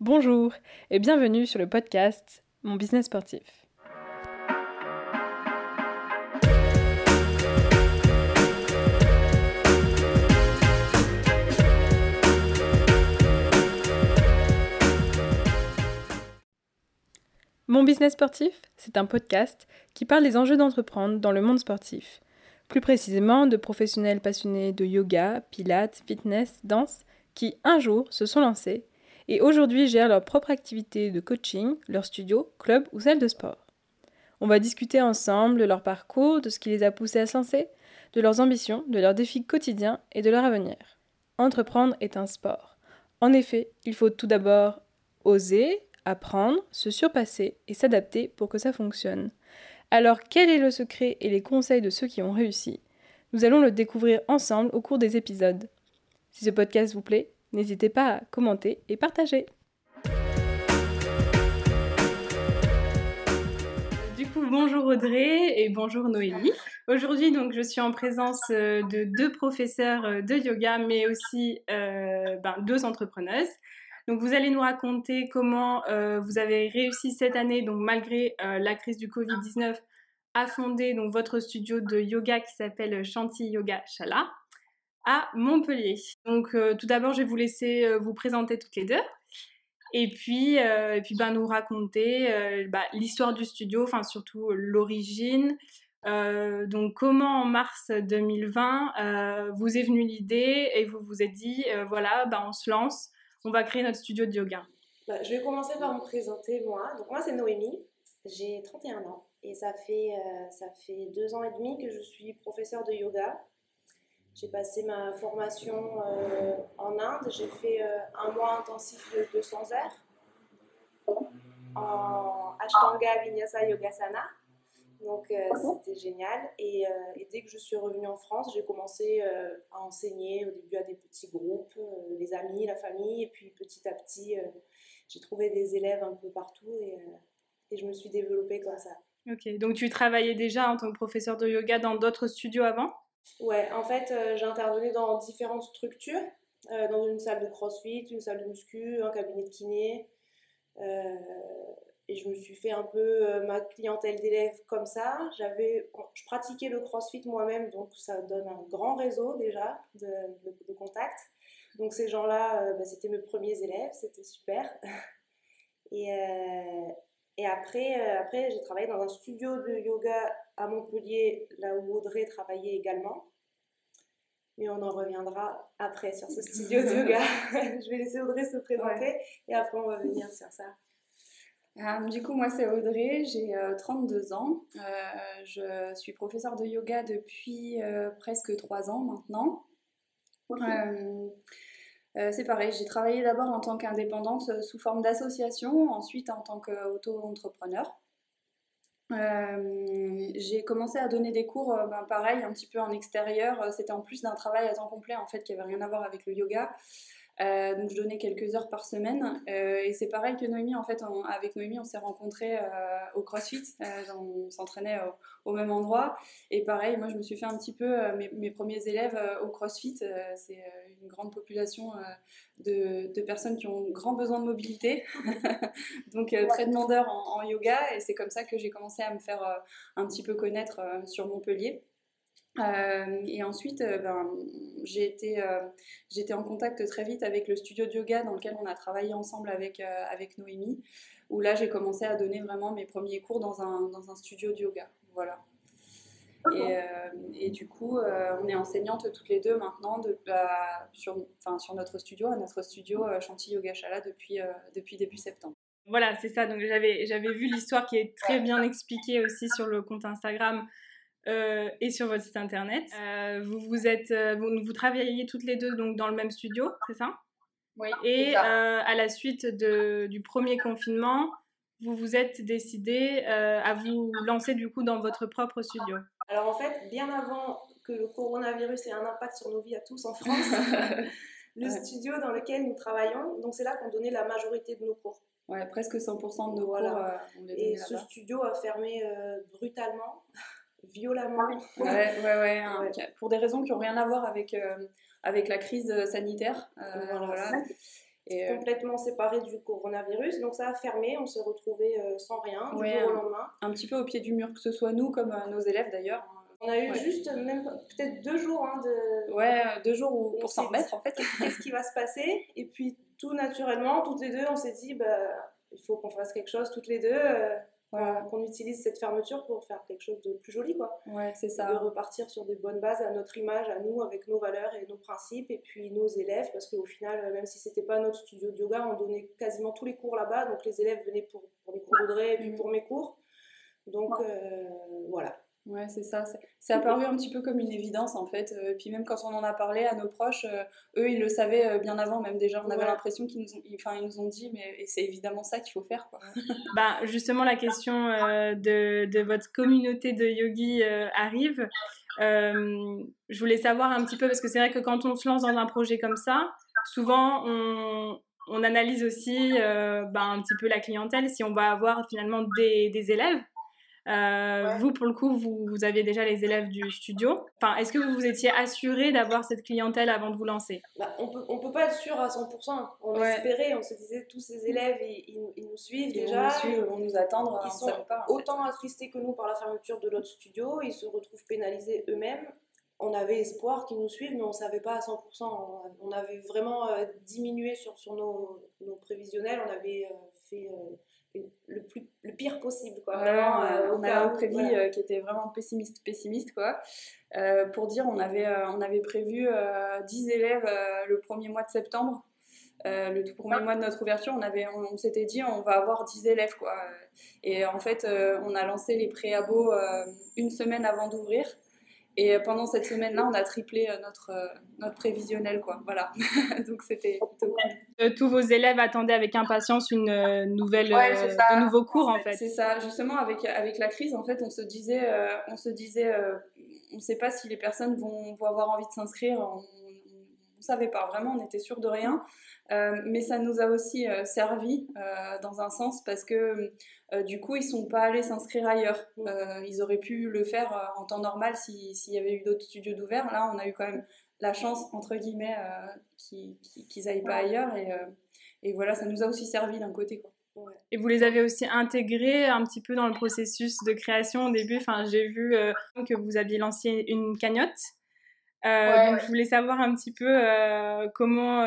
Bonjour et bienvenue sur le podcast Mon business sportif. Mon business sportif, c'est un podcast qui parle des enjeux d'entreprendre dans le monde sportif. Plus précisément de professionnels passionnés de yoga, pilates, fitness, danse, qui un jour se sont lancés et aujourd'hui gèrent leur propre activité de coaching, leur studio, club ou salle de sport. On va discuter ensemble de leur parcours, de ce qui les a poussés à se lancer, de leurs ambitions, de leurs défis quotidiens et de leur avenir. Entreprendre est un sport. En effet, il faut tout d'abord oser, apprendre, se surpasser et s'adapter pour que ça fonctionne. Alors quel est le secret et les conseils de ceux qui ont réussi? Nous allons le découvrir ensemble au cours des épisodes. Si ce podcast vous plaît, n'hésitez pas à commenter et partager. Du coup, bonjour Audrey et bonjour Noélie. Aujourd'hui, donc, je suis en présence euh, de deux professeurs euh, de yoga, mais aussi euh, ben, deux entrepreneuses. Donc, vous allez nous raconter comment vous avez réussi cette année, donc malgré la crise du Covid-19, à fonder donc votre studio de yoga qui s'appelle Chanty Yoga Chala à Montpellier. Donc euh, tout d'abord, je vais vous laisser euh, vous présenter toutes les deux. Et puis, euh, puis ben, nous raconter bah, l'histoire du studio, enfin surtout l'origine. donc comment en mars 2020 vous est venue l'idée et vous vous êtes dit, voilà, bah, on se lance, on va créer notre studio de yoga. Bah, je vais commencer par me présenter moi. Donc moi c'est Noémie, j'ai 31 ans et ça fait, ça fait deux ans et demi que je suis professeure de yoga. J'ai passé ma formation euh, en Inde. J'ai fait euh, un mois intensif de 200 heures en Ashtanga Vinyasa Yogasana. Donc euh, c'était génial. Et, dès que je suis revenue en France, j'ai commencé à enseigner au début à des petits groupes, les amis, la famille. Et puis petit à petit, j'ai trouvé des élèves un peu partout et, et je me suis développée comme ça. Ok, donc tu travaillais déjà en tant que professeur de yoga dans d'autres studios avant? Ouais, en fait, euh, j'ai intervenu dans différentes structures, euh, dans une salle de crossfit, une salle de muscu, un cabinet de kiné. Euh, et je me suis fait un peu ma clientèle d'élèves comme ça. Je pratiquais le crossfit moi-même, donc ça donne un grand réseau déjà de, de, contacts. Donc ces gens-là, bah, c'était mes premiers élèves, c'était super. Et, et après, après j'ai travaillé dans un studio de yoga à Montpellier, là où Audrey travaillait également. Mais on en reviendra après sur ce studio de yoga. je vais laisser Audrey se présenter et après on va venir sur ça. Euh, du coup, moi c'est Audrey, j'ai 32 euh, ans. Euh, je suis professeure de yoga depuis presque 3 ans maintenant. c'est pareil, j'ai travaillé d'abord en tant qu'indépendante sous forme d'association, ensuite en tant qu'auto-entrepreneur. Euh, j'ai commencé à donner des cours, euh, ben, pareil, un petit peu en extérieur. Euh, c'était en plus d'un travail à temps complet, en fait, qui avait rien à voir avec le yoga. Donc je donnais quelques heures par semaine. Et c'est pareil que Noémie, en fait, avec Noémie, on s'est rencontrés au CrossFit. on s'entraînait au, même endroit. Et pareil, moi, je me suis fait un petit peu mes, premiers élèves au CrossFit. Une grande population de, de, personnes qui ont grand besoin de mobilité. donc très demandeurs en, yoga. Et c'est comme ça que j'ai commencé à me faire un petit peu connaître sur Montpellier. Euh, et ensuite, euh, ben, j'ai été, euh, j'étais en contact très vite avec le studio de yoga dans lequel on a travaillé ensemble avec, avec Noémie, où là j'ai commencé à donner vraiment mes premiers cours dans un, dans un studio de yoga. Voilà. Et, et, du coup, on est enseignantes toutes les deux maintenant de, sur, sur notre studio, à notre studio Chantilly Yoga Chala depuis, depuis début septembre. Voilà, c'est ça. Donc j'avais, j'avais vu l'histoire qui est très bien expliquée aussi sur le compte Instagram euh, et sur votre site internet. Euh, vous, vous, êtes, euh, vous, vous, travaillez toutes les deux donc, dans le même studio, c'est ça? Oui. Et à la suite de, du premier confinement, vous vous êtes décidé à vous lancer du coup dans votre propre studio. Alors en fait, bien avant que le coronavirus ait un impact sur nos vies à tous en France, le studio dans lequel nous travaillons, donc c'est là qu'on donnait la majorité de nos cours. Ouais, presque 100% de nos cours. on les et ce studio a fermé brutalement violemment. Ouais, ouais, ouais, hein, Pour des raisons qui n'ont rien à voir avec, euh, avec la crise sanitaire. Euh, voilà. Et complètement séparés du coronavirus. Donc ça a fermé, on s'est retrouvés sans rien du jour au lendemain. Un petit peu au pied du mur, que ce soit nous comme nos élèves d'ailleurs. On a eu juste même peut-être deux jours hein, de. Ouais, deux jours pour s'en remettre en fait. Qu'est-ce qui va se passer? Et puis tout naturellement, toutes les deux, on s'est dit, bah, il faut qu'on fasse quelque chose toutes les deux. Euh, qu'on utilise cette fermeture pour faire quelque chose de plus joli, quoi. Ouais, c'est ça. De repartir sur des bonnes bases à notre image, à nous, avec nos valeurs et nos principes, et puis nos élèves, parce qu'au final, même si c'était pas notre studio de yoga, on donnait quasiment tous les cours là-bas, donc les élèves venaient pour, pour les cours d'Audrey et puis mm. pour mes cours. Donc euh, voilà. Ouais, c'est ça. C'est apparu un petit peu comme une évidence en fait. Et euh, puis même quand on en a parlé à nos proches, euh, eux ils le savaient euh, bien avant, même déjà. On avait l'impression qu'ils nous, ont, enfin, ils nous ont dit, mais c'est évidemment ça qu'il faut faire. Quoi. bah, justement, la question de, de, votre communauté de yogis arrive. je voulais savoir un petit peu, parce que c'est vrai que quand on se lance dans un projet comme ça, souvent on, on analyse aussi bah, un petit peu la clientèle, si on va avoir finalement des, des élèves euh, vous, pour le coup, vous, vous, aviez déjà les élèves du studio. Enfin, est-ce que vous vous étiez assuré d'avoir cette clientèle avant de vous lancer? Bah, On peut, on peut pas être sûr à 100%. On espérait, on se disait tous ces élèves, ils, ils, nous suivent déjà. Ils vont nous attendre. Ils sont autant attristés que nous par la fermeture de l'autre studio. Ils se retrouvent pénalisés eux-mêmes. On avait espoir qu'ils nous suivent, mais on ne savait pas à 100%. On avait vraiment euh, diminué sur, sur nos, nos, prévisionnels. On avait euh, fait le, plus, le pire possible. Quoi. Vraiment, euh, on a un euh, qui était vraiment pessimiste, pessimiste quoi. Euh, pour dire, on avait, on avait prévu 10 élèves le premier mois de septembre. le tout premier mois de notre ouverture, on, avait, on, s'était dit on va avoir 10 élèves. Quoi. Et en fait, on a lancé les préabos une semaine avant d'ouvrir. Et pendant cette semaine-là, on a triplé euh, notre, euh, notre prévisionnel, quoi. Voilà. Donc c'était euh, Tous vos élèves attendaient avec impatience une nouvelle, de nouveaux cours, en fait. C'est ça. Justement, avec, avec la crise, en fait, on se disait, on se disait, on ne sait pas si les personnes vont, vont avoir envie de s'inscrire. On savait pas. Vraiment, on était sûr de rien. Euh, mais ça nous a aussi euh, servi euh, dans un sens parce que du coup, ils sont pas allés s'inscrire ailleurs. ils auraient pu le faire en temps normal s'il y avait eu d'autres studios d'ouvert. Là, on a eu quand même la chance, entre guillemets, qu'ils n'aillent pas ailleurs. Et, et, voilà, ça nous a aussi servi d'un côté. Quoi. Et vous les avez aussi intégrés un petit peu dans le processus de création au début? Enfin, j'ai vu que vous aviez lancé une cagnotte. Donc, je voulais savoir un petit peu comment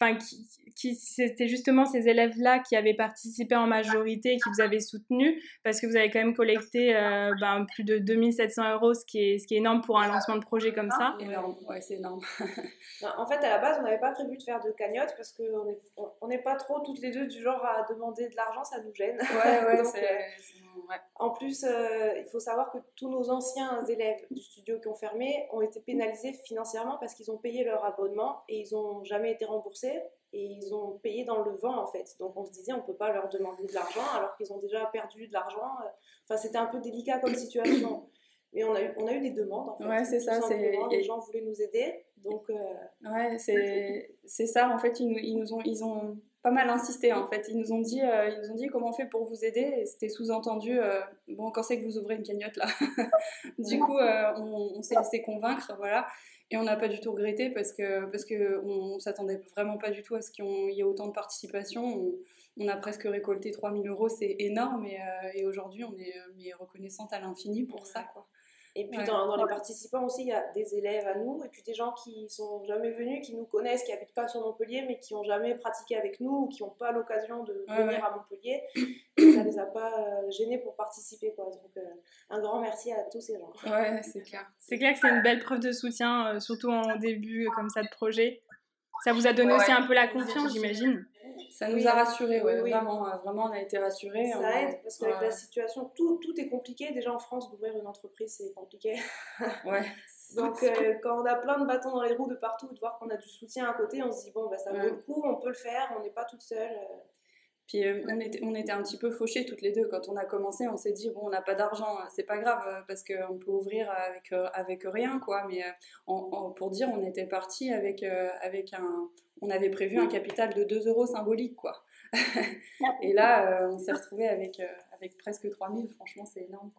enfin, qui, c'était justement ces élèves-là qui avaient participé en majorité, qui vous avaient soutenu, parce que vous avez quand même collecté euh, ben, plus de 2700 euros, ce qui, est, ce qui est énorme pour un lancement de projet comme ça. Énorme, ouais, c'est énorme. en fait, à la base, on n'avait pas prévu de faire de cagnotte, parce qu'on n'est on n'est pas trop toutes les deux du genre à demander de l'argent, ça nous gêne. Ouais, ouais, c'est... Euh, en plus, euh, il faut savoir que tous nos anciens élèves du studio qui ont fermé ont été pénalisés financièrement parce qu'ils ont payé leur abonnement et ils n'ont jamais été remboursés et ils ont payé dans le vent en fait. Donc on se disait on peut pas leur demander de l'argent alors qu'ils ont déjà perdu de l'argent. Enfin c'était un peu délicat comme situation. Mais on a eu, on a eu des demandes en fait. Ouais, c'est ça. Les gens voulaient nous aider. Donc, euh, Ouais, c'est ça. En fait, ils nous, ils nous, ont, ils ont pas mal insisté en fait. Ils nous ont dit, euh, ils nous ont dit comment on fait pour vous aider? Et c'était sous-entendu, euh, bon, quand c'est que vous ouvrez une cagnotte là? Du coup, on, on s'est laissé convaincre, voilà. Et on n'a pas du tout regretté parce que parce que on, s'attendait vraiment pas du tout à ce qu'il y ait autant de participation. On, a presque récolté 3000 euros, c'est énorme. Et, euh, et aujourd'hui, on est mais reconnaissante à l'infini pour ça, quoi. Et puis dans, les participants aussi, il y a des élèves à nous, et puis des gens qui sont jamais venus, qui nous connaissent, qui habitent pas sur Montpellier, mais qui ont jamais pratiqué avec nous, ou qui n'ont pas l'occasion de venir à Montpellier. Et ça les a pas euh, gênés pour participer. Quoi. Donc euh, un grand merci à tous ces gens. Ouais, c'est clair. C'est clair que c'est une belle preuve de soutien, euh, surtout en début comme ça de projet. Ça vous a donné aussi un peu la confiance, j'imagine. Ça nous a rassurés, ouais, Vraiment, euh, vraiment, on a été rassurés. Ça aide parce qu'avec la situation, tout, tout est compliqué. Déjà en France, d'ouvrir une entreprise, c'est compliqué. Ouais. Donc euh, quand on a plein de bâtons dans les roues de partout, de voir qu'on a du soutien à côté, on se dit bon, bah, ça vaut le coup, on peut le faire, on n'est pas toute seule. Euh. Puis on, était, on était un petit peu fauchés toutes les deux. Quand on a commencé, on s'est dit, bon, on n'a pas d'argent, c'est pas grave, parce qu'on peut ouvrir avec, avec rien, quoi. Mais pour dire, on était parti avec, avec un, on avait prévu un capital de 2 euros symbolique, quoi. et là, euh, on s'est retrouvé avec, euh, avec presque 3000. Franchement, c'est énorme.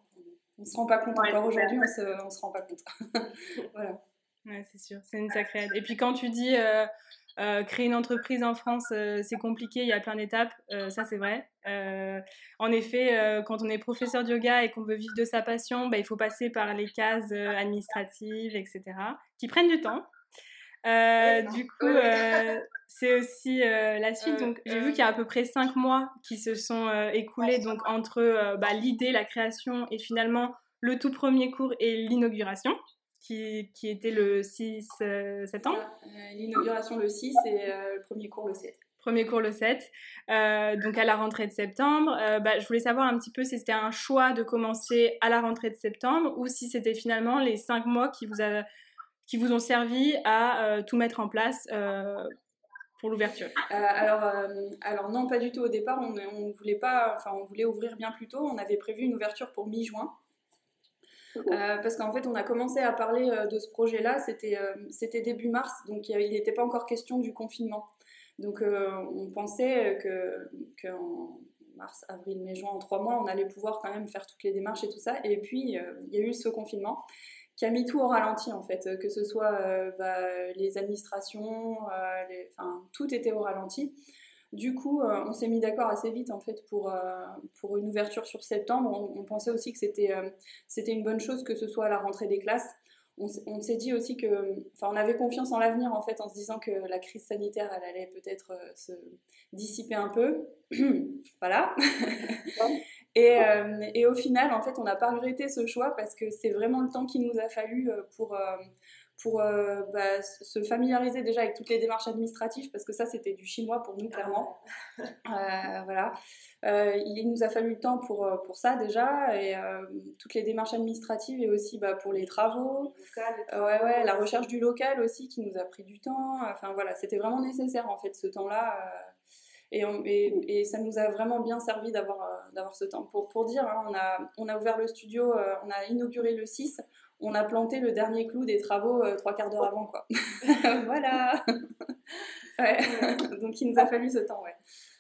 On ne se rend pas compte encore aujourd'hui, on se, se rend pas compte. voilà. Ouais, c'est sûr, c'est une sacrée aide. Et puis quand tu dis, euh, Euh, créer une entreprise en France, euh, c'est compliqué, il y a plein d'étapes, euh, ça c'est vrai. en effet, quand on est professeur de yoga et qu'on veut vivre de sa passion, bah, il faut passer par les cases administratives, etc., qui prennent du temps. du coup, c'est aussi la suite. Donc, j'ai vu qu'il y a à peu près cinq mois qui se sont écoulés donc entre bah, l'idée, la création et finalement le tout premier cours et l'inauguration qui, qui, était le 6 euh, septembre. Euh, l'inauguration le 6 et euh, le premier cours le 7 premier cours le 7, donc à la rentrée de septembre. bah, je voulais savoir un petit peu si c'était un choix de commencer à la rentrée de septembre ou si c'était finalement les cinq mois qui vous, a, qui vous ont servi à tout mettre en place pour l'ouverture. alors, alors non, pas du tout au départ. On, on voulait pas, enfin, on voulait ouvrir bien plus tôt. On avait prévu une ouverture pour mi-juin. Euh, parce qu'en fait, on a commencé à parler euh, de ce projet-là, c'était euh, début mars, donc il n'était pas encore question du confinement. Donc on pensait qu'en mars, avril, mai, juin, en trois mois, on allait pouvoir quand même faire toutes les démarches et tout ça. Et puis, il y a eu ce confinement qui a mis tout au ralenti, en fait, que ce soit bah, les administrations, tout était au ralenti. Du coup, euh, on s'est mis d'accord assez vite en fait pour, euh, pour une ouverture sur septembre. On, pensait aussi que c'était euh, c'était une bonne chose que ce soit à la rentrée des classes. On, s'est dit aussi que, enfin, on avait confiance en l'avenir en fait, en se disant que la crise sanitaire, elle allait peut-être se dissiper un peu. voilà. et, et, au final, en fait, on n'a pas regretté ce choix parce que c'est vraiment le temps qu'il nous a fallu pour pour euh, bah, se familiariser déjà avec toutes les démarches administratives, parce que ça, c'était du chinois pour nous, clairement. Euh, voilà. Euh, il nous a fallu le temps pour, pour ça déjà, et toutes les démarches administratives et aussi bah, pour les travaux. ouais, ouais, la recherche du local aussi qui nous a pris du temps. Enfin voilà, c'était vraiment nécessaire en fait ce temps-là. Et, et, ça nous a vraiment bien servi d'avoir d'avoir ce temps. Pour, pour dire, hein, on, a, on a ouvert le studio, on a inauguré le 6, on a planté le dernier clou des travaux euh, trois quarts d'heure avant, quoi. voilà. Donc il nous a fallu ce temps, ouais.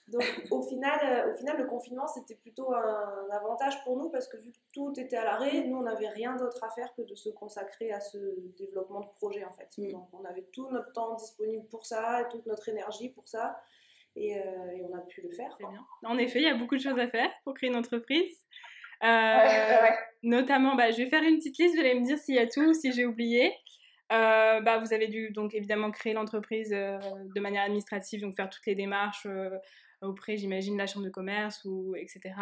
Donc au final, euh, au final, le confinement c'était plutôt un avantage pour nous parce que vu que tout était à l'arrêt, nous on n'avait rien d'autre à faire que de se consacrer à ce développement de projet en fait. Mm. Donc on avait tout notre temps disponible pour ça, et toute notre énergie pour ça, et, euh, et on a pu le faire. Bien. En effet, il y a beaucoup de choses à faire pour créer une entreprise. Euh, notamment, bah, je vais faire une petite liste, vous allez me dire s'il y a tout, si j'ai oublié. Euh, bah, vous avez dû donc évidemment créer l'entreprise euh, de manière administrative, donc faire toutes les démarches auprès, j'imagine, de la chambre de commerce ou etc.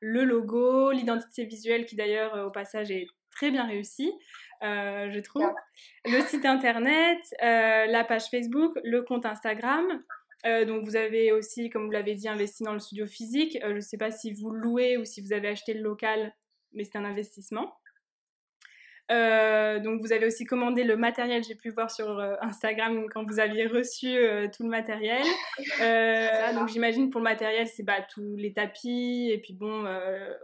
Le logo, l'identité visuelle qui d'ailleurs au passage est très bien réussie, je trouve. Le site internet, la page Facebook, le compte Instagram. Euh, donc vous avez aussi, comme vous l'avez dit, investi dans le studio physique. Euh, je ne sais pas si vous louez ou si vous avez acheté le local, mais c'est un investissement. Euh, donc vous avez aussi commandé le matériel, j'ai pu voir sur Instagram quand vous aviez reçu tout le matériel. donc j'imagine pour le matériel, c'est bah, tous les tapis et puis bon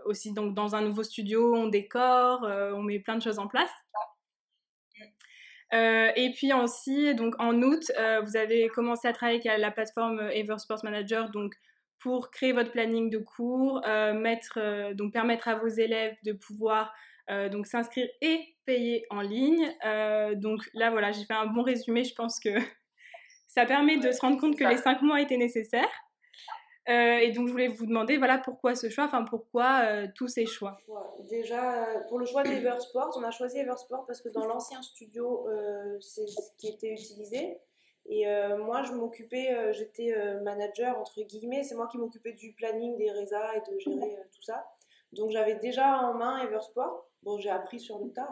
aussi donc dans un nouveau studio, on décore, on met plein de choses en place. Euh, et puis aussi, donc en août, euh, vous avez commencé à travailler avec la plateforme Eversport Manager, donc pour créer votre planning de cours, euh, mettre, donc permettre à vos élèves de pouvoir donc s'inscrire et payer en ligne. donc là, voilà, j'ai fait un bon résumé. Je pense que ça permet de se rendre compte que les cinq mois étaient nécessaires. Euh, et donc, je voulais vous demander, voilà, pourquoi ce choix, enfin, pourquoi euh, tous ces choix? Déjà, pour le choix d'Eversport, on a choisi Eversport parce que dans l'ancien studio, euh, c'est ce qui était utilisé. Et moi, je m'occupais, j'étais manager, entre guillemets, c'est moi qui m'occupais du planning des résas et de gérer tout ça. Donc, j'avais déjà en main Eversport. Bon, j'ai appris sur le tas.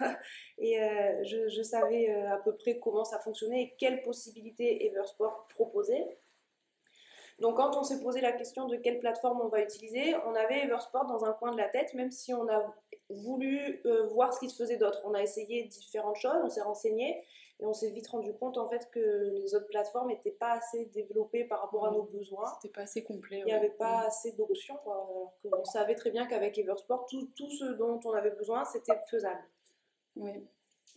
Hein. et je, je, savais à peu près comment ça fonctionnait et quelles possibilités Eversport proposait. Donc quand on s'est posé la question de quelle plateforme on va utiliser, on avait Eversport dans un coin de la tête, même si on a voulu euh, voir ce qui se faisait d'autre. On a essayé différentes choses, on s'est renseigné et on s'est vite rendu compte en fait que les autres plateformes n'étaient pas assez développées par rapport à nos besoins. C'était pas assez complet. Il n'y avait pas assez d'options. Alors qu'on savait très bien qu'avec Eversport, tout, tout, ce dont on avait besoin, c'était faisable. Oui.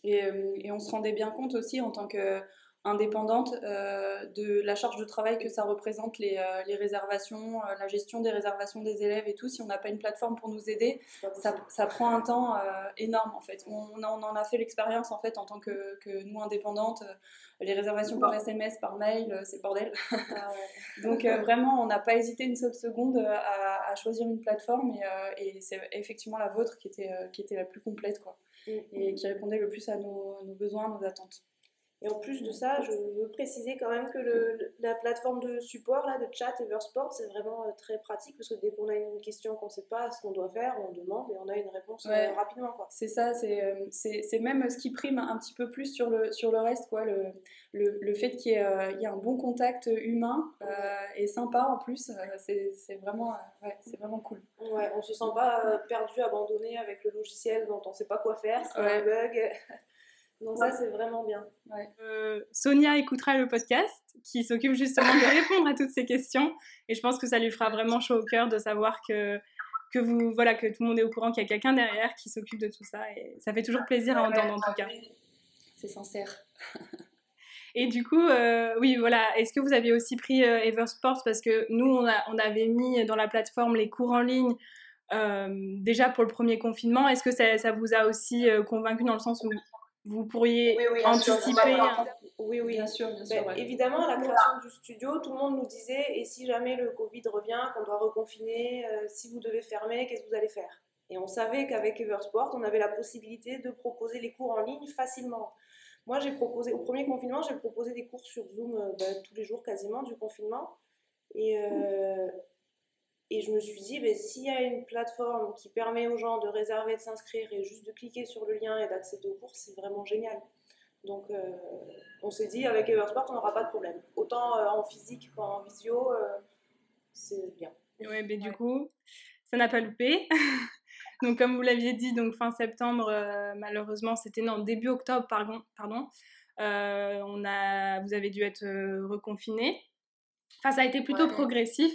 Et, euh, et, on se rendait bien compte aussi en tant que indépendante euh, de la charge de travail que ça représente les, euh, les réservations, euh, la gestion des réservations des élèves et tout. Si on n'a pas une plateforme pour nous aider, ça, ça prend un temps énorme en fait. On, on, en a fait l'expérience en fait en tant que, que nous indépendantes. les réservations par SMS, par mail, c'est bordel. Ah Donc vraiment, on n'a pas hésité une seule seconde à, à choisir une plateforme et, et c'est effectivement la vôtre qui était, qui était la plus complète quoi, mm. et qui répondait le plus à nos, nos besoins, nos attentes. Et en plus de ça, je veux préciser quand même que le, la plateforme de support là, de chat Eversport, c'est vraiment euh, très pratique parce que dès qu'on a une question qu'on ne sait pas ce qu'on doit faire, on demande et on a une réponse euh, rapidement. C'est ça, euh, c'est même ce qui prime un petit peu plus sur le, sur le reste, quoi, le, le, le fait qu'il y, y, ait un bon contact humain et sympa en plus, c'est vraiment, ouais, vraiment cool. Ouais, on se sent pas perdu, abandonné avec le logiciel dont on ne sait pas quoi faire, c'est un bug. Donc ça, c'est vraiment bien. Euh, Sonia écoutera le podcast qui s'occupe justement de répondre à toutes ces questions. Et je pense que ça lui fera vraiment chaud au cœur de savoir que, que, vous, voilà, que tout le monde est au courant qu'il y a quelqu'un derrière qui s'occupe de tout ça. Et ça fait toujours plaisir à entendre en tout cas. C'est sincère. Et du coup, euh, oui, voilà. Est-ce que vous aviez aussi pris euh, Eversports? Parce que nous, on, a, on, avait mis dans la plateforme les cours en ligne déjà pour le premier confinement. Est-ce que ça, ça, vous a aussi convaincu dans le sens où vous pourriez anticiper Oui, oui, bien sûr. Bien ben, Évidemment, à la création du studio, tout le monde nous disait et si jamais le Covid revient, qu'on doit reconfiner, euh, si vous devez fermer, qu'est-ce que vous allez faire? Et on savait qu'avec Eversport, on avait la possibilité de proposer les cours en ligne facilement. Moi, j'ai proposé, au premier confinement, j'ai proposé des cours sur Zoom euh, ben, tous les jours quasiment du confinement. Et, euh, et je me suis dit, ben, s'il y a une plateforme qui permet aux gens de réserver, de s'inscrire et juste de cliquer sur le lien et d'accéder aux cours, c'est vraiment génial. Donc euh, on s'est dit, avec Eversport, on n'aura pas de problème. Autant euh, en physique qu'en visio, euh, c'est bien. Oui, mais du coup, ça n'a pas loupé. donc comme vous l'aviez dit, donc fin septembre, malheureusement, c'était non, début octobre, pardon. pardon on a, vous avez dû être reconfiné. Enfin, ça a été plutôt progressif.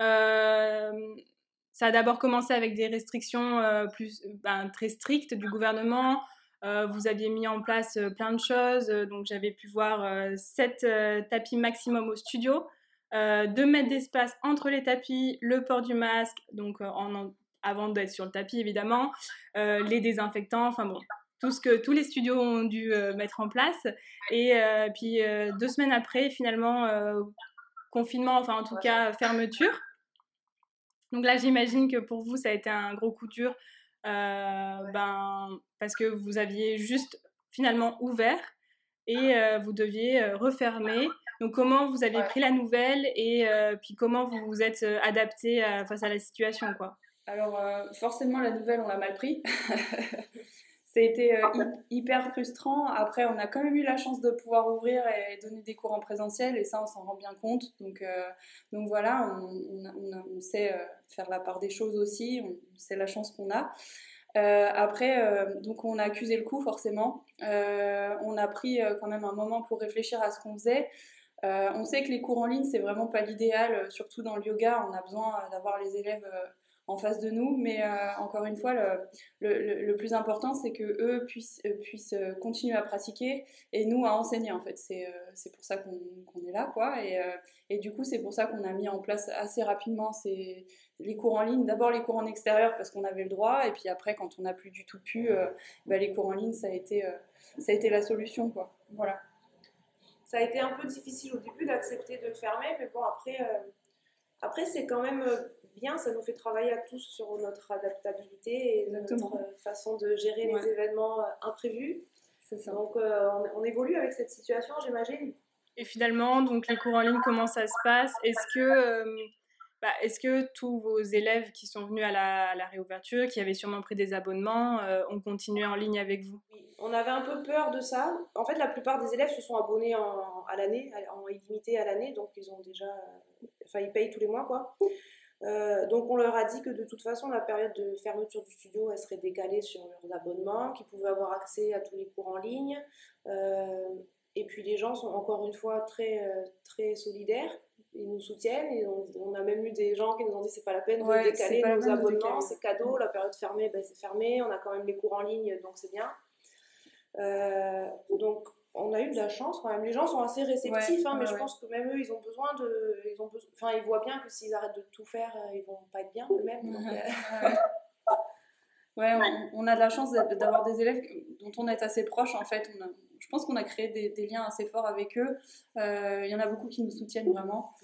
Euh, ça a d'abord commencé avec des restrictions euh, ben, très strictes du gouvernement. Euh, vous aviez mis en place plein de choses. donc, j'avais pu voir 7 tapis maximum au studio, 2 mètres d'espace entre les tapis, le port du masque, donc avant d'être sur le tapis évidemment, les désinfectants, enfin bon, tout ce que tous les studios ont dû mettre en place. Et puis deux semaines après, finalement, confinement, enfin en tout cas fermeture. Donc là, j'imagine que pour vous, ça a été un gros coup dur, euh, ben, parce que vous aviez juste finalement ouvert et euh, vous deviez euh, refermer. Donc comment vous avez pris la nouvelle et puis comment vous vous êtes adapté face à la situation quoi? Alors forcément la nouvelle on l'a mal pris. été euh, hyper frustrant. Après, on a quand même eu la chance de pouvoir ouvrir et donner des cours en présentiel, et ça, on s'en rend bien compte. Donc, euh, donc voilà, on, sait euh, faire la part des choses aussi, c'est la chance qu'on a. après, donc on a accusé le coup forcément. on a pris quand même un moment pour réfléchir à ce qu'on faisait. on sait que les cours en ligne, c'est vraiment pas l'idéal, surtout dans le yoga. On a besoin d'avoir les élèves en face de nous. Mais euh, encore une fois, le, plus important, c'est que eux puissent, euh, puissent euh, continuer à pratiquer et nous à enseigner. En fait, c'est c'est pour ça qu'on est là, quoi. Et, et du coup, c'est pour ça qu'on a mis en place assez rapidement ces, les cours en ligne. D'abord les cours en extérieur parce qu'on avait le droit, et puis après, quand on n'a plus du tout pu, bah, les cours en ligne, ça a été, ça a été la solution, quoi. Voilà. Ça a été un peu difficile au début d'accepter de fermer, mais bon, après, après c'est quand même bien, ça nous fait travailler à tous sur notre adaptabilité et notre façon de gérer les événements euh, imprévus. Donc euh, on, évolue avec cette situation, j'imagine. Et finalement, donc les cours en ligne, comment ça se passe? Est-ce que, euh, bah, est-ce que tous vos élèves qui sont venus à la, réouverture, qui avaient sûrement pris des abonnements, ont continué en ligne avec vous? Oui, on avait un peu peur de ça. En fait, la plupart des élèves se sont abonnés en, à l'année, en illimité à l'année, donc ils ont déjà, enfin ils payent tous les mois quoi. Euh, donc on leur a dit que de toute façon la période de fermeture du studio elle serait décalée sur leurs abonnements, qu'ils pouvaient avoir accès à tous les cours en ligne. Euh, et puis les gens sont encore une fois très, euh, très solidaires, ils nous soutiennent et on, a même eu des gens qui nous ont dit c'est pas la peine de décaler nos abonnements, c'est cadeau, la période fermée ben, c'est fermé, on a quand même les cours en ligne donc c'est bien. donc on a eu de la chance quand même. Les gens sont assez réceptifs, hein, mais je pense que même eux, ils ont besoin de. Ils, ont enfin, ils voient bien que s'ils arrêtent de tout faire, ils vont pas être bien eux-mêmes. Ouais, on, a de la chance d'avoir des élèves dont on est assez proche en fait. je pense qu'on a créé des, liens assez forts avec eux. Euh, il y en a beaucoup qui nous soutiennent vraiment.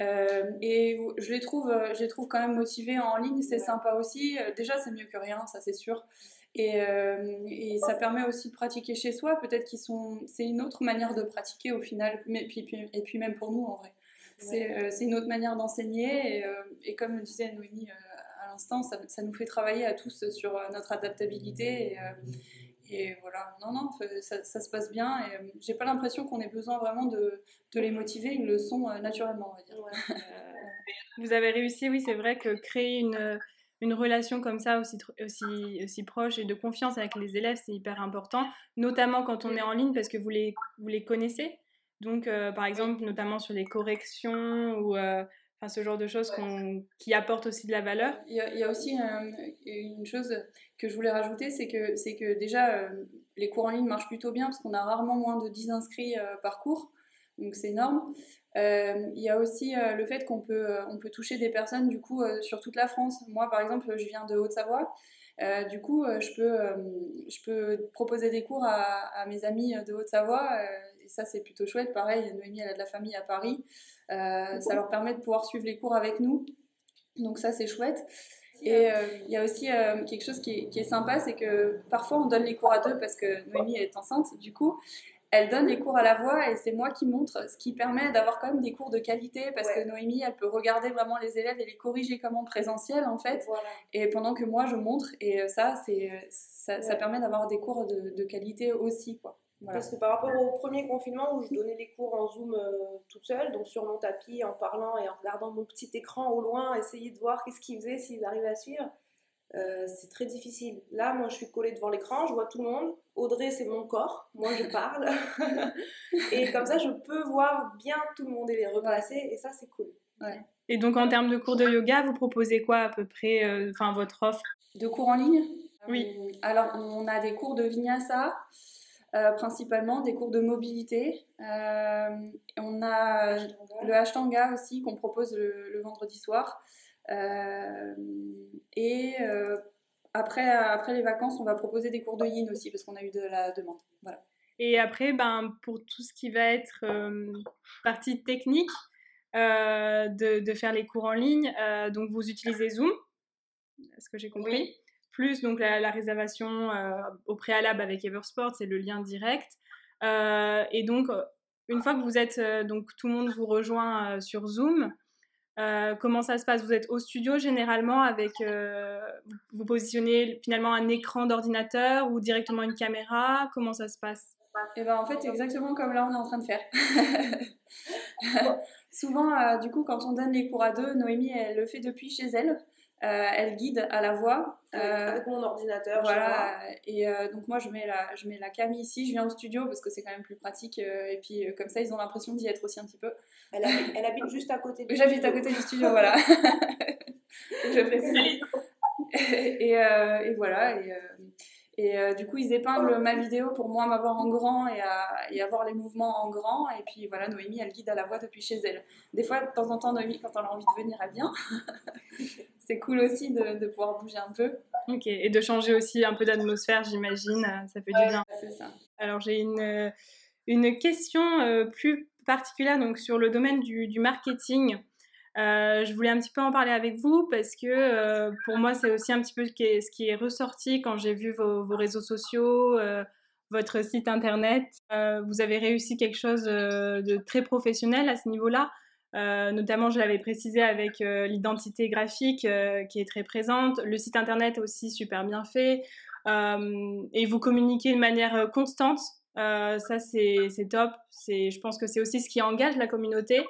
Euh, et je les, trouve, je les trouve quand même motivés en ligne, c'est sympa aussi. Déjà, c'est mieux que rien, ça c'est sûr. Et, euh, et, ça permet aussi de pratiquer chez soi. Peut-être qu'ils sont. C'est une autre manière de pratiquer au final. Mais, puis, puis, et puis même pour nous en vrai. C'est une autre manière d'enseigner. Et, et, comme disait Noémie ça, ça, nous fait travailler à tous sur euh, notre adaptabilité. Et, euh, voilà, non, non, ça, se passe bien. Et euh, j'ai pas l'impression qu'on ait besoin vraiment de, de, les motiver. Ils le sont naturellement, on va dire. Vous avez réussi, oui, c'est vrai que créer une, une relation comme ça aussi, aussi, aussi proche et de confiance avec les élèves, c'est hyper important, notamment quand on est en ligne parce que vous les, vous les connaissez. Donc, par exemple, notamment sur les corrections ou ce genre de choses qui apportent aussi de la valeur. Il y a, aussi euh, une chose que je voulais rajouter, c'est que, c'est que déjà, euh, les cours en ligne marchent plutôt bien parce qu'on a rarement moins de 10 inscrits euh, par cours, donc c'est énorme. Il y a aussi le fait qu'on peut, on peut toucher des personnes du coup sur toute la France. Moi, par exemple, je viens de Haute-Savoie. du coup, je, peux, je peux proposer des cours à, à mes amis de Haute-Savoie et ça, c'est plutôt chouette. Pareil, Noémie, elle a de la famille à Paris. Euh, ça leur permet de pouvoir suivre les cours avec nous. Donc ça, c'est chouette. Et euh, il y a aussi euh, quelque chose qui est, sympa, c'est que parfois on donne les cours à deux parce que Noémie est enceinte, du coup, elle donne les cours à la voix et c'est moi qui montre, ce qui permet d'avoir quand même des cours de qualité parce que Noémie, elle peut regarder vraiment les élèves et les corriger comme en présentiel en fait. Et pendant que moi, je montre et ça, c'est ça, ça, permet d'avoir des cours de, de qualité aussi. Quoi. Parce que par rapport au premier confinement où je donnais des cours en Zoom euh, toute seule, donc sur mon tapis, en parlant et en regardant mon petit écran au loin, essayer de voir qu'est-ce qu'ils faisaient, s'ils arrivaient à suivre, euh, c'est très difficile. Là, moi, je suis collée devant l'écran, je vois tout le monde. Audrey, c'est mon corps, moi, je parle. et comme ça, je peux voir bien tout le monde et les replacer, et ça, c'est cool. Et donc, en termes de cours de yoga, vous proposez quoi à peu près, euh, enfin, votre offre? De cours en ligne? Oui. Alors, on a des cours de vinyasa. Euh, principalement des cours de mobilité. Euh, on a le Ashtanga aussi qu'on propose le, vendredi soir. Euh, et après, après les vacances, on va proposer des cours de yin aussi parce qu'on a eu de la demande. Voilà. Et après, ben, pour tout ce qui va être partie technique, de, de, faire les cours en ligne, donc vous utilisez Zoom, est-ce que j'ai compris? Plus donc la, réservation euh, au préalable avec Eversport, c'est le lien direct. Euh, et donc, une fois que vous êtes, euh, donc tout le monde vous rejoint sur Zoom, comment ça se passe? Vous êtes au studio généralement avec, vous positionnez finalement un écran d'ordinateur ou directement une caméra? Comment ça se passe? Eh ben en fait, exactement comme là on est en train de faire. Souvent, du coup, quand on donne les cours à deux, Noémie, elle le fait depuis chez elle. Euh, elle guide à la voix. avec mon ordinateur. Voilà. Et euh, donc moi je mets la je mets la cam ici. Je viens au studio parce que c'est quand même plus pratique. Euh, et puis comme ça ils ont l'impression d'y être aussi un petit peu. Elle, habite, elle habite juste à côté. Du J'habite à côté du studio, voilà. je précise. et, et, voilà. Et, et euh, du coup, ils épinglent ma vidéo pour moi m'avoir en grand et, et, avoir les mouvements en grand. Et puis voilà, Noémie, elle guide à la voix depuis chez elle. Des fois, de temps en temps, Noémie, quand elle a envie de venir, elle vient. c'est cool aussi de, de, pouvoir bouger un peu. Ok, et de changer aussi un peu d'atmosphère, j'imagine. Ça fait du bien. C'est ça. Alors, j'ai une, une question euh, plus particulière donc, sur le domaine du, du marketing. Euh, je voulais un petit peu en parler avec vous parce que euh, pour moi, c'est aussi un petit peu ce qui est, ressorti quand j'ai vu vos, réseaux sociaux, euh, votre site internet. vous avez réussi quelque chose de très professionnel à ce niveau-là. notamment, je l'avais précisé avec l'identité graphique qui est très présente, le site internet aussi super bien fait, et vous communiquez de manière constante. ça, c'est top. Je pense que c'est aussi ce qui engage la communauté.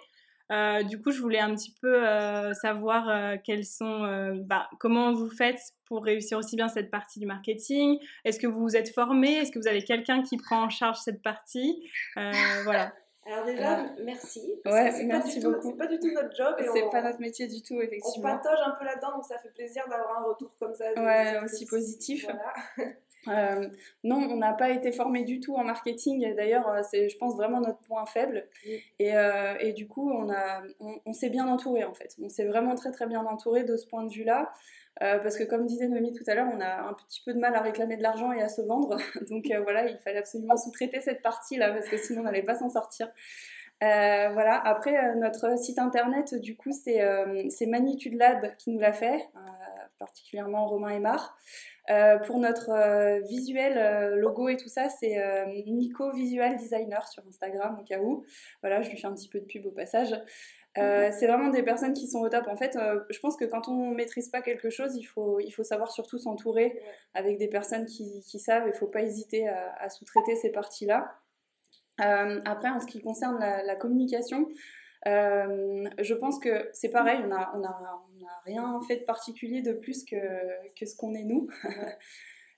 Euh, du coup, je voulais un petit peu euh, savoir euh, quels sont, bah, comment vous faites pour réussir aussi bien cette partie du marketing. Est-ce que vous vous êtes formé? Est-ce que vous avez quelqu'un qui prend en charge cette partie? Voilà. Alors déjà, merci. Ouais, c'est merci pas beaucoup. C'est pas du tout notre job. et C'est on- pas notre métier du tout, On effectivement. patauge un peu là-dedans, donc ça fait plaisir d'avoir un retour comme ça. Ouais, aussi positif. Voilà. Euh, non, on n'a pas été formé du tout en marketing. et D'ailleurs, euh, c'est, je pense, vraiment notre point faible. Et, euh, et du coup, on, a, on, on s'est bien entouré, en fait. On s'est vraiment très, très bien entouré de ce point de vue-là. Euh, parce que, comme disait Noémie tout à l'heure, on a un petit peu de mal à réclamer de l'argent et à se vendre. Donc voilà, il fallait absolument sous-traiter cette partie-là, parce que sinon, on n'allait pas s'en sortir. Euh, voilà. Après, euh, notre site internet, du coup, c'est, euh, c'est Magnitude Lab qui nous l'a fait, particulièrement Romain Aymar. Euh, pour notre euh, visuel, euh, logo et tout ça, c'est Nico Visual Designer sur Instagram au cas où. Voilà, je lui fais un petit peu de pub au passage. Euh, c'est vraiment des personnes qui sont au top. En fait, je pense que quand on maîtrise pas quelque chose, il faut, il faut savoir surtout s'entourer avec des personnes qui, qui savent. Il faut pas hésiter à, à sous-traiter ces parties-là. Après, en ce qui concerne la, la communication, euh, je pense que c'est pareil, on n'a on a, on a rien fait de particulier de plus que, que ce qu'on est nous.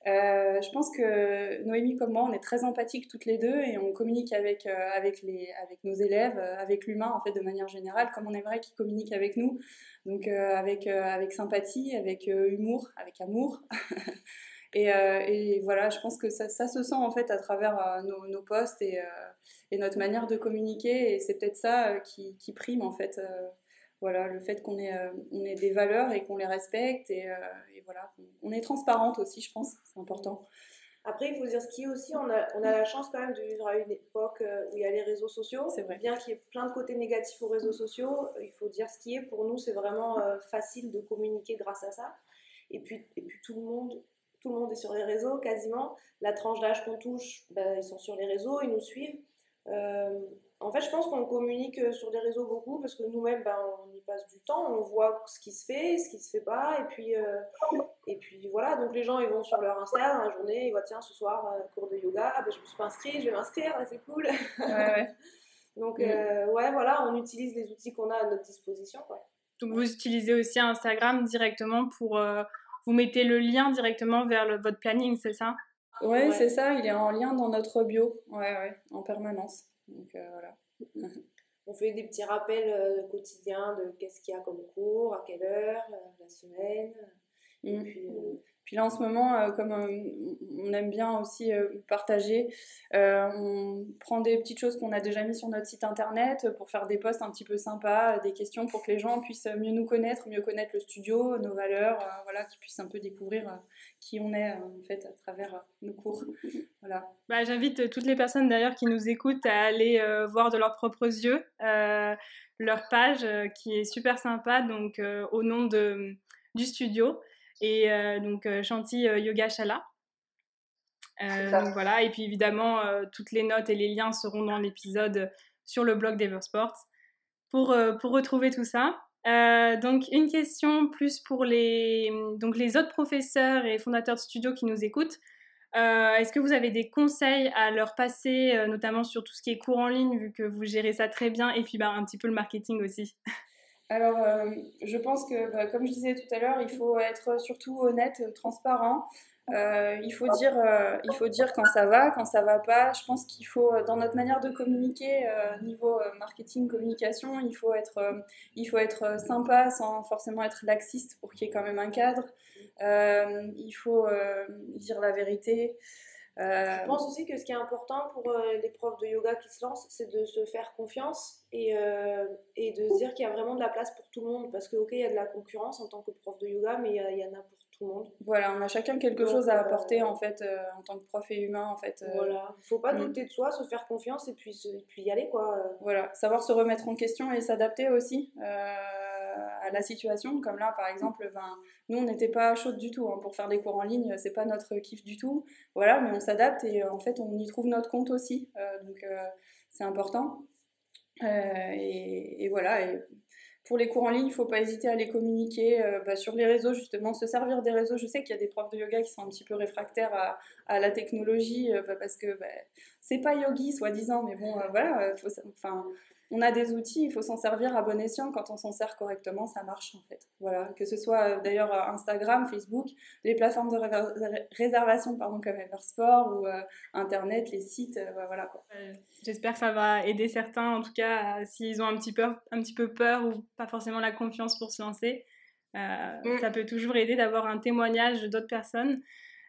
Euh, je pense que Noémie comme moi, on est très empathiques toutes les deux et on communique avec, euh, avec, les, avec nos élèves, avec l'humain en fait de manière générale, comme on aimerait qu'ils communiquent avec nous. Donc avec, avec sympathie, avec humour, avec amour. et, euh, et voilà, je pense que ça, ça se sent en fait à travers euh, nos, nos posts et, euh, et notre manière de communiquer. Et c'est peut-être ça qui, qui prime en fait. voilà, le fait qu'on ait, on ait des valeurs et qu'on les respecte. Et, et voilà, on est transparente aussi, je pense, c'est important. Après, il faut dire ce qui est aussi, on a, on a la chance quand même de vivre à une époque où il y a les réseaux sociaux. C'est vrai. Bien qu'il y ait plein de côtés négatifs aux réseaux sociaux, il faut dire ce qui est. Pour nous, c'est vraiment facile de communiquer grâce à ça. Et puis, et puis tout le monde, tout le monde est sur les réseaux quasiment. La tranche d'âge qu'on touche, ben, ils sont sur les réseaux, ils nous suivent. Euh, en fait, je pense qu'on communique euh, sur les réseaux beaucoup parce que nous-mêmes, ben, on y passe du temps, on voit ce qui se fait, ce qui se fait pas, et puis, euh, et puis voilà. Donc les gens, ils vont sur leur Insta dans la journée, ils voient tiens, ce soir, cours de yoga, ben, je me suis pas inscrite, je vais m'inscrire, c'est cool. Ouais, ouais. Donc Mm. euh, ouais, voilà, on utilise les outils qu'on a à notre disposition. Quoi. Donc vous utilisez aussi Instagram directement pour... vous mettez le lien directement vers le- votre planning, c'est ça? Ouais, Ouais. c'est ça, il est en lien dans notre bio, ouais, ouais, en permanence. Donc euh, voilà. On fait des petits rappels euh, quotidiens de qu'est-ce qu'il y a comme cours, à quelle heure, euh, la semaine. Et Mm. puis, euh, Puis là, en ce moment, euh, comme euh, on aime bien aussi euh, partager, on prend des petites choses qu'on a déjà mis sur notre site internet pour faire des posts un petit peu sympas, des questions pour que les gens puissent mieux nous connaître, mieux connaître le studio, nos valeurs, voilà, qu'ils puissent un peu découvrir qui on est en fait à travers nos cours. Voilà. Bah, J'invite toutes les personnes d'ailleurs qui nous écoutent à aller euh, voir de leurs propres yeux euh, leur page euh, qui est super sympa, donc au nom de, du studio, et euh, donc euh, Chanty euh, Yoga Shala. Euh, donc voilà, et puis évidemment, euh, toutes les notes et les liens seront dans l'épisode sur le blog d'Eversport pour, euh, pour retrouver tout ça. Euh, donc une question plus pour les, donc les autres professeurs et fondateurs de studio qui nous écoutent. Euh, Est-ce que vous avez des conseils à leur passer, euh, notamment sur tout ce qui est cours en ligne, vu que vous gérez ça très bien, et puis bah, un petit peu le marketing aussi? Alors, euh, je pense que, bah, comme je disais tout à l'heure, il faut être surtout honnête, transparent. Euh, il, faut dire, euh, il faut dire quand ça va, quand ça va pas. Je pense qu'il faut, dans notre manière de communiquer, niveau marketing, communication, il faut être, il faut être sympa sans forcément être laxiste pour qu'il y ait quand même un cadre. Il faut dire la vérité. Euh, Je pense aussi que ce qui est important pour euh, les profs de yoga qui se lancent, c'est de se faire confiance et, euh, et de se dire qu'il y a vraiment de la place pour tout le monde. Parce que, ok, il y a de la concurrence en tant que prof de yoga, mais il y, en a pour tout le monde. voilà, on a chacun quelque Donc, chose à apporter en fait en tant que prof et humain en fait. Voilà. Il faut pas mm. douter de soi, se faire confiance et puis, se- et puis y aller, quoi. Voilà, savoir se remettre en question et s'adapter aussi euh, à la situation. Comme là, par exemple, ben, nous, on n'était pas chaude du tout hein, pour faire des cours en ligne, c'est pas notre kiff du tout. Voilà, mais on s'adapte et euh, en fait, on y trouve notre compte aussi. Euh, donc, euh, c'est important. Et, voilà. Pour les cours en ligne, il ne faut pas hésiter à les communiquer bah, sur les réseaux, justement, se servir des réseaux. Je sais qu'il y a des profs de yoga qui sont un petit peu réfractaires à, la technologie bah, parce que bah, c'est pas yogi, soi-disant, mais bon, euh, voilà, faut, enfin, on a des outils, il faut s'en servir à bon escient. Quand on s'en sert correctement, ça marche en fait. Voilà, que ce soit euh, d'ailleurs euh, Instagram, Facebook, les plateformes de réservation pardon, comme Eversport ou euh, Internet, les sites, voilà quoi. J'espère que ça va aider certains, en tout cas, s'ils ont un petit, peu, un petit peu peur ou pas forcément la confiance pour se lancer. Mm. Ça peut toujours aider d'avoir un témoignage d'autres personnes.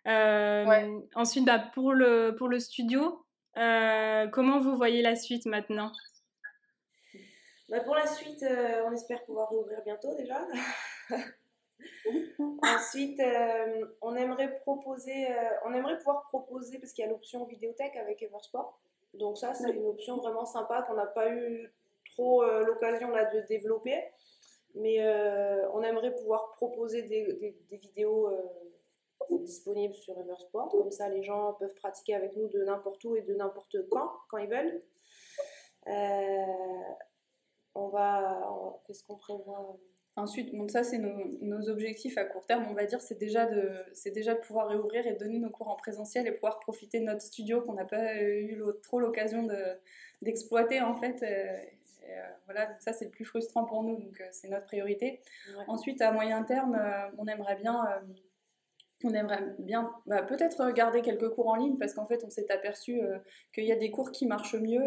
Ensuite, bah, pour, le, pour le studio, comment vous voyez la suite maintenant? Bah, pour la suite, euh, on espère pouvoir réouvrir bientôt déjà. Ensuite, euh, on aimerait proposer, euh, on aimerait pouvoir proposer, parce qu'il y a l'option vidéothèque avec Eversport. Donc ça, c'est une option vraiment sympa qu'on n'a pas eu trop l'occasion là de développer. Mais on aimerait pouvoir proposer des, des vidéos disponibles sur Eversport. Comme ça, les gens peuvent pratiquer avec nous de n'importe où et de n'importe quand, quand ils veulent. On va. Qu'est-ce qu'on prévoit Ensuite, bon, ça c'est nos, objectifs à court terme, on va dire, c'est déjà, de, déjà de pouvoir réouvrir et donner nos cours en présentiel et pouvoir profiter de notre studio qu'on n'a pas eu trop l'occasion d'exploiter en fait. Euh, voilà, donc ça c'est le plus frustrant pour nous, donc euh, c'est notre priorité. Ensuite, à moyen terme, euh, on aimerait bien on aimerait bien bah, peut-être garder quelques cours en ligne parce qu'en fait on s'est aperçu qu'il y a des cours qui marchent mieux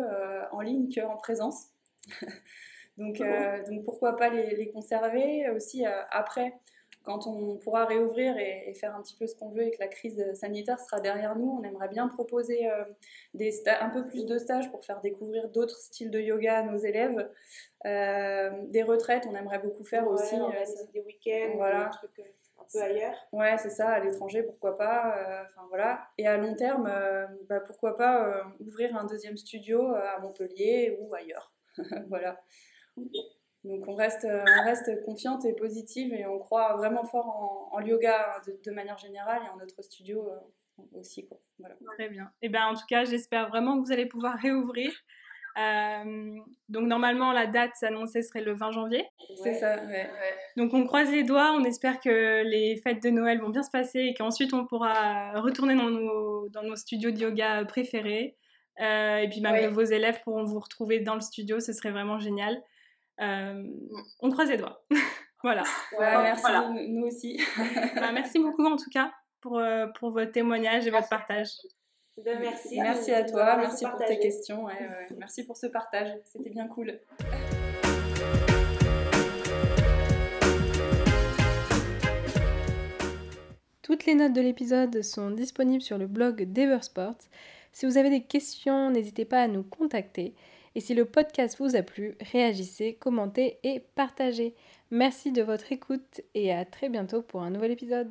en ligne qu'en présence. Donc, euh, donc pourquoi pas les, conserver aussi euh, après quand on pourra réouvrir et, faire un petit peu ce qu'on veut et que la crise sanitaire sera derrière nous, on aimerait bien proposer euh, des un peu plus de stages pour faire découvrir d'autres styles de yoga à nos élèves. des retraites, on aimerait beaucoup faire aussi. des week-ends, voilà. des trucs un peu ailleurs. Ouais, c'est ça, à l'étranger, pourquoi pas. Enfin voilà. Et à long terme, bah, pourquoi pas ouvrir un deuxième studio à Montpellier ou ailleurs. voilà. Donc on reste, on reste confiante et positive et on croit vraiment fort en, yoga de, manière générale et en notre studio euh, aussi. Quoi. Voilà. Très bien. Et eh ben, en tout cas, j'espère vraiment que vous allez pouvoir réouvrir. Euh, donc normalement la date annoncée serait le 20 janvier. C'est ça. Donc on croise les doigts, on espère que les fêtes de Noël vont bien se passer et qu'ensuite on pourra retourner dans nos, dans nos studios de yoga préférés. Euh, et puis même que vos élèves pourront vous retrouver dans le studio, ce serait vraiment génial. Euh, mm. on croise les doigts. voilà. merci, Nous, aussi. Bah, merci beaucoup en tout cas pour, euh, pour votre témoignage et votre partage. Ben, merci. Merci à toi, merci pour tes questions. merci pour ce partage, c'était bien cool. Toutes les notes de l'épisode sont disponibles sur le blog d'Eversport. Si vous avez des questions, n'hésitez pas à nous contacter. Et si le podcast vous a plu, réagissez, commentez et partagez. Merci de votre écoute et à très bientôt pour un nouvel épisode.